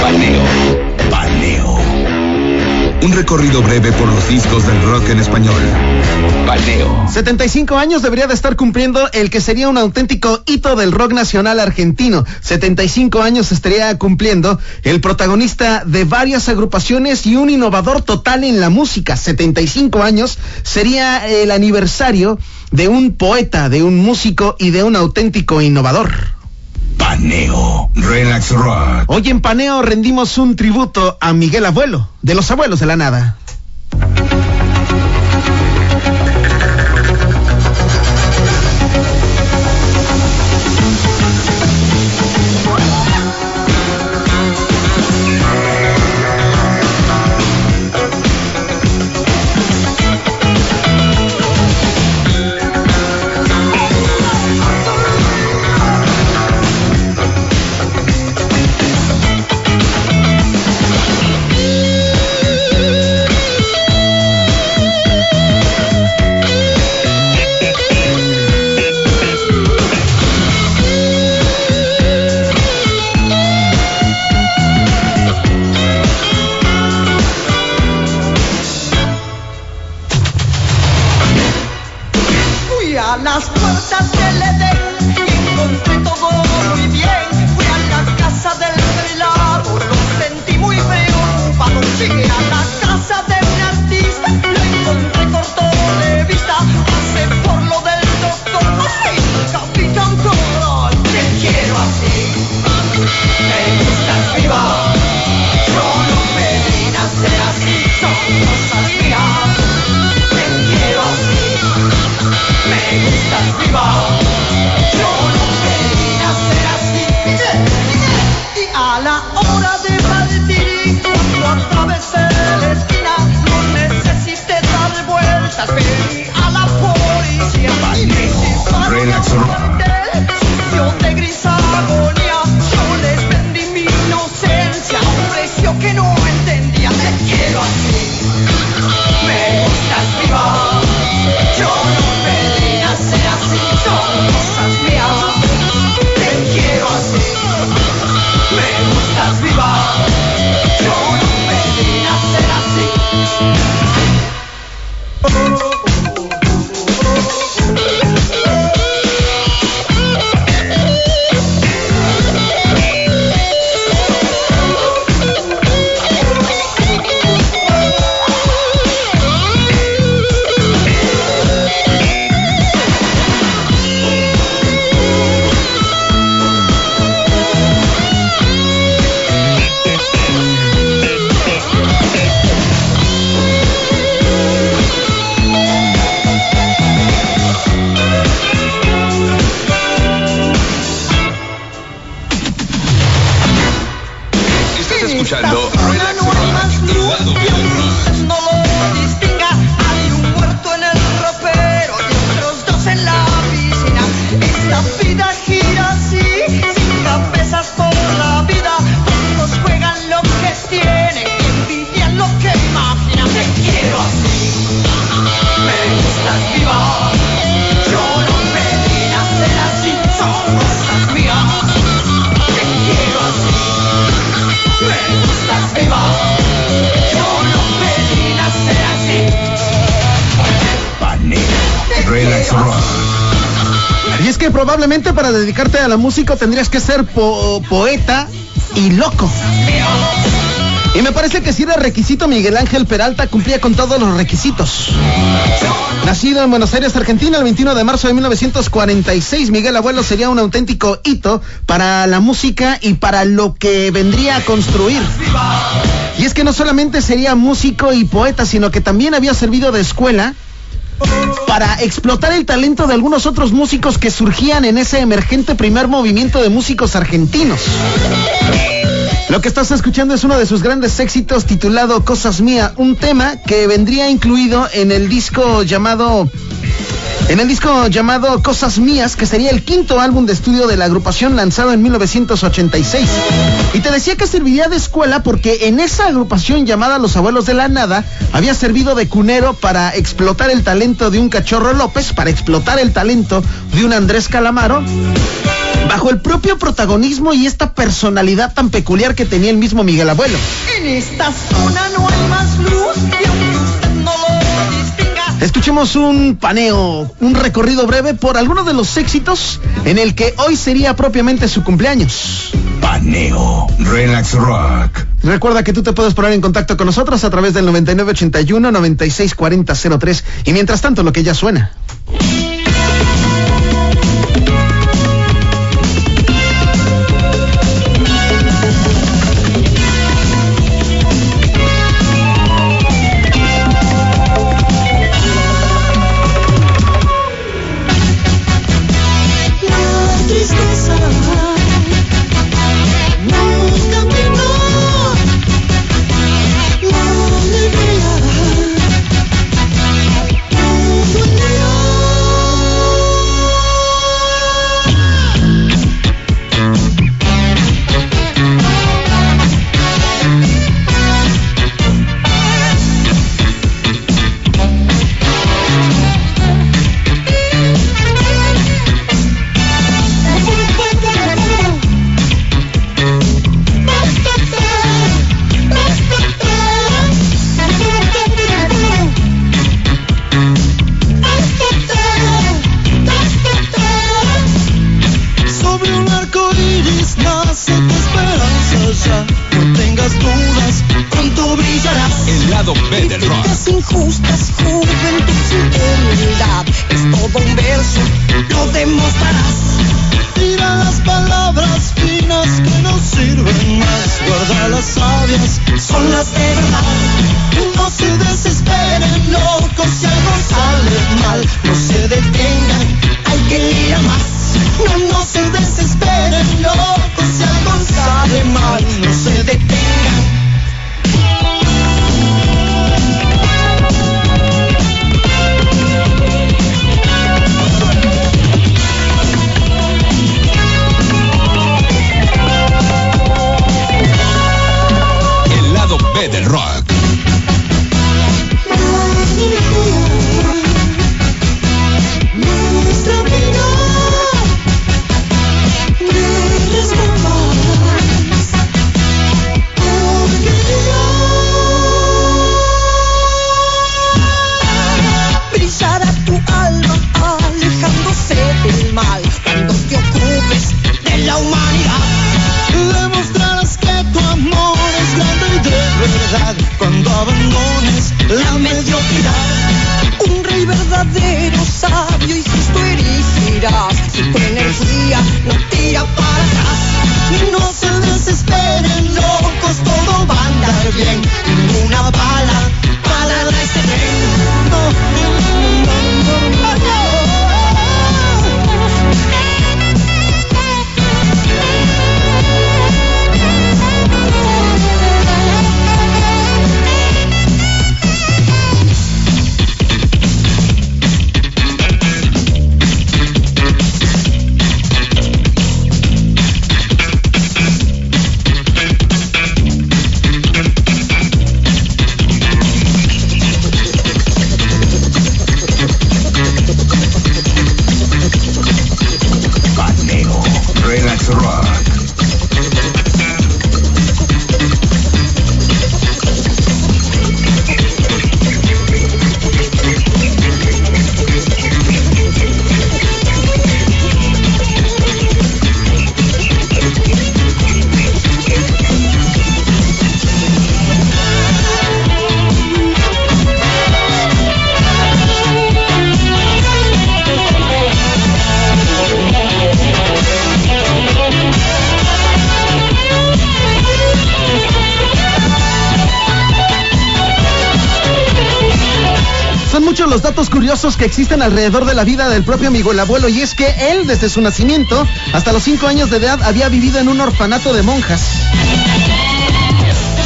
Paneo. Paneo. Un recorrido breve por los discos del rock en español. Paneo. 75 años debería de estar cumpliendo el que sería un auténtico hito del rock nacional argentino. 75 años estaría cumpliendo el protagonista de varias agrupaciones y un innovador total en la música. 75 años sería el aniversario de un poeta, de un músico y de un auténtico innovador. Paneo. Relax Rock. Hoy en Paneo rendimos un tributo a Miguel Abuelo, de los abuelos de la nada. Me gustas viva. Probablemente para dedicarte a la música tendrías que ser po- poeta y loco. Y me parece que si era requisito, Miguel Ángel Peralta cumplía con todos los requisitos. Nacido en Buenos Aires, Argentina, el 21 de marzo de 1946, Miguel Abuelo sería un auténtico hito para la música y para lo que vendría a construir. Y es que no solamente sería músico y poeta, sino que también había servido de escuela para explotar el talento de algunos otros músicos que surgían en ese emergente primer movimiento de músicos argentinos. Lo que estás escuchando es uno de sus grandes éxitos titulado Cosas Mía, un tema que vendría incluido en el disco llamado en el disco llamado Cosas Mías, que sería el quinto álbum de estudio de la agrupación lanzado en 1986. Y te decía que serviría de escuela porque en esa agrupación llamada Los Abuelos de la Nada había servido de cunero para explotar el talento de un Cachorro López, para explotar el talento de un Andrés Calamaro, bajo el propio protagonismo y esta personalidad tan peculiar que tenía el mismo Miguel Abuelo. En esta zona no hay más luz y Escuchemos un paneo, un recorrido breve por algunos de los éxitos en el que hoy sería propiamente su cumpleaños. Paneo. Relax Rock. Recuerda que tú te puedes poner en contacto con nosotros a través del 9981-964003 y mientras tanto lo que ya suena. No tengas dudas, pronto brillarás. El lado B del rock. Injustas, juventud sin humildad. Es todo un verso, lo demostrarás. Tira las palabras finas que no sirven más. Guarda las sabias, Son las de verdad. no se desesperen, locos, si algo sale mal. No se detengan, Hay que ir a más. no, no se desesperen, locos, si Muchos los datos curiosos que existen alrededor de la vida del propio Miguel Abuelo y es que él desde su nacimiento hasta los 5 años de edad había vivido en un orfanato de monjas.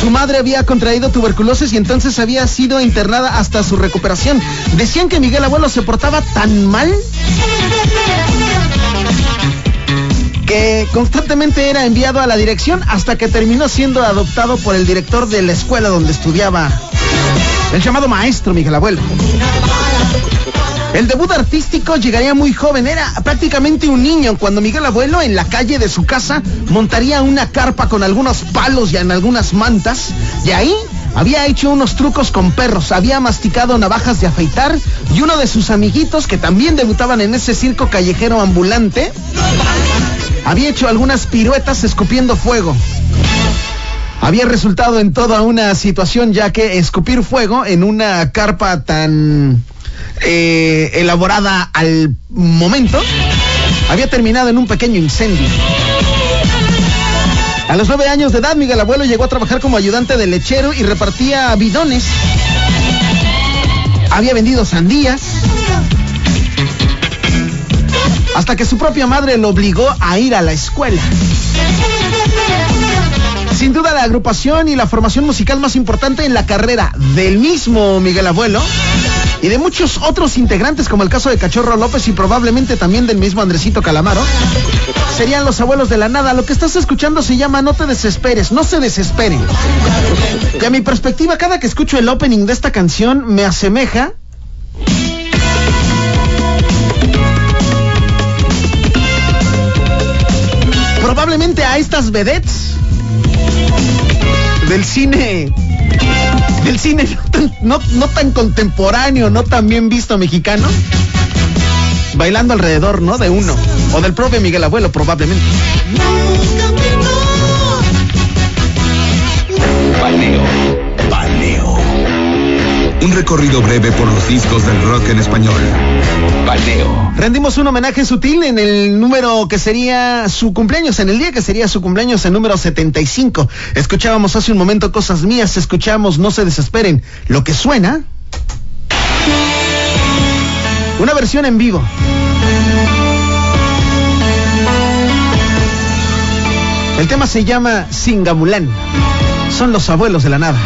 Su madre había contraído tuberculosis y entonces había sido internada hasta su recuperación. Decían que Miguel Abuelo se portaba tan mal que constantemente era enviado a la dirección hasta que terminó siendo adoptado por el director de la escuela donde estudiaba. El llamado maestro Miguel Abuelo. El debut artístico llegaría muy joven, era prácticamente un niño cuando Miguel Abuelo en la calle de su casa montaría una carpa con algunos palos y en algunas mantas y ahí había hecho unos trucos con perros, había masticado navajas de afeitar y uno de sus amiguitos que también debutaban en ese circo callejero ambulante había hecho algunas piruetas escupiendo fuego. Había resultado en toda una situación ya que escupir fuego en una carpa tan eh, elaborada al momento había terminado en un pequeño incendio. A los nueve años de edad, Miguel Abuelo llegó a trabajar como ayudante de lechero y repartía bidones. Había vendido sandías. Hasta que su propia madre lo obligó a ir a la escuela. Sin duda la agrupación y la formación musical más importante en la carrera del mismo Miguel Abuelo y de muchos otros integrantes como el caso de Cachorro López y probablemente también del mismo Andresito Calamaro serían los abuelos de la nada. Lo que estás escuchando se llama No te desesperes, no se desesperen. Y a mi perspectiva, cada que escucho el opening de esta canción me asemeja probablemente a estas vedettes del cine del cine no tan, no, tan contemporáneo, no tan bien visto mexicano, bailando alrededor, ¿no? De uno. O del propio Miguel Abuelo, probablemente. Paneo. Paneo. Un recorrido breve por los discos del rock en español. Rendimos un homenaje sutil en el número que sería su cumpleaños, en el día que sería su cumpleaños, el número 75. Escuchábamos hace un momento cosas mías, escuchamos No se desesperen. Lo que suena. Una versión en vivo. El tema se llama Singamulán. Son los abuelos de la nada.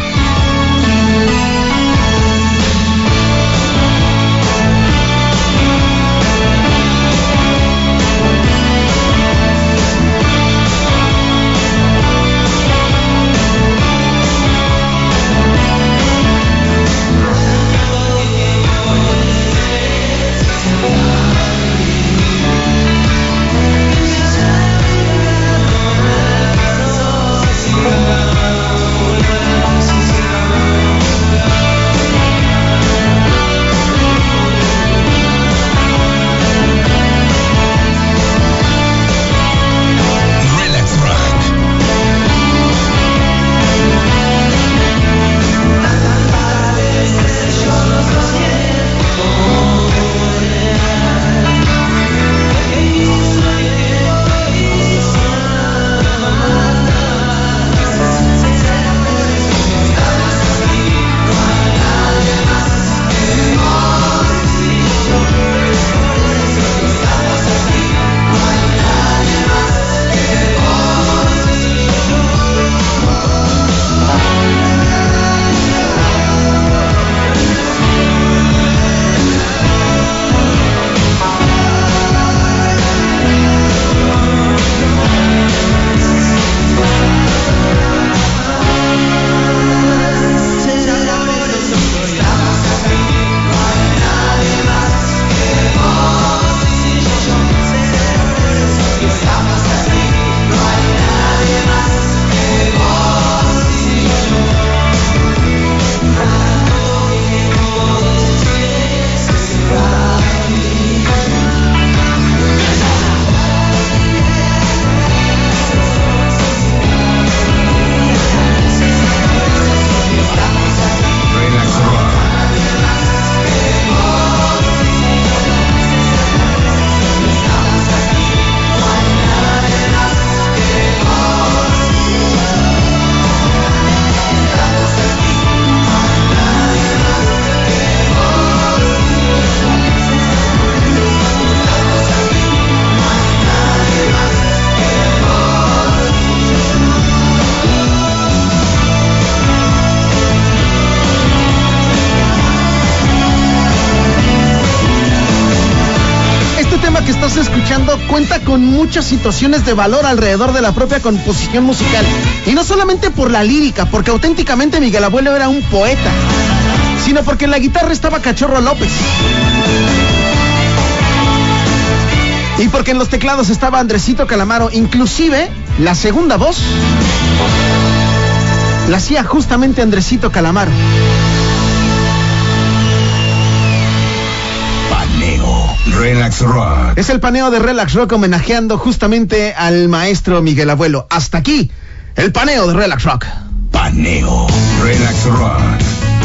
escuchando cuenta con muchas situaciones de valor alrededor de la propia composición musical. Y no solamente por la lírica, porque auténticamente Miguel Abuelo era un poeta, sino porque en la guitarra estaba Cachorro López. Y porque en los teclados estaba Andresito Calamaro, inclusive la segunda voz la hacía justamente Andresito Calamaro. Relax Rock. Es el paneo de Relax Rock homenajeando justamente al maestro Miguel Abuelo. Hasta aquí, el paneo de Relax Rock. Paneo. Relax Rock.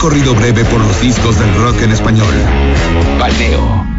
recorrido breve por los discos del rock en español. Paneo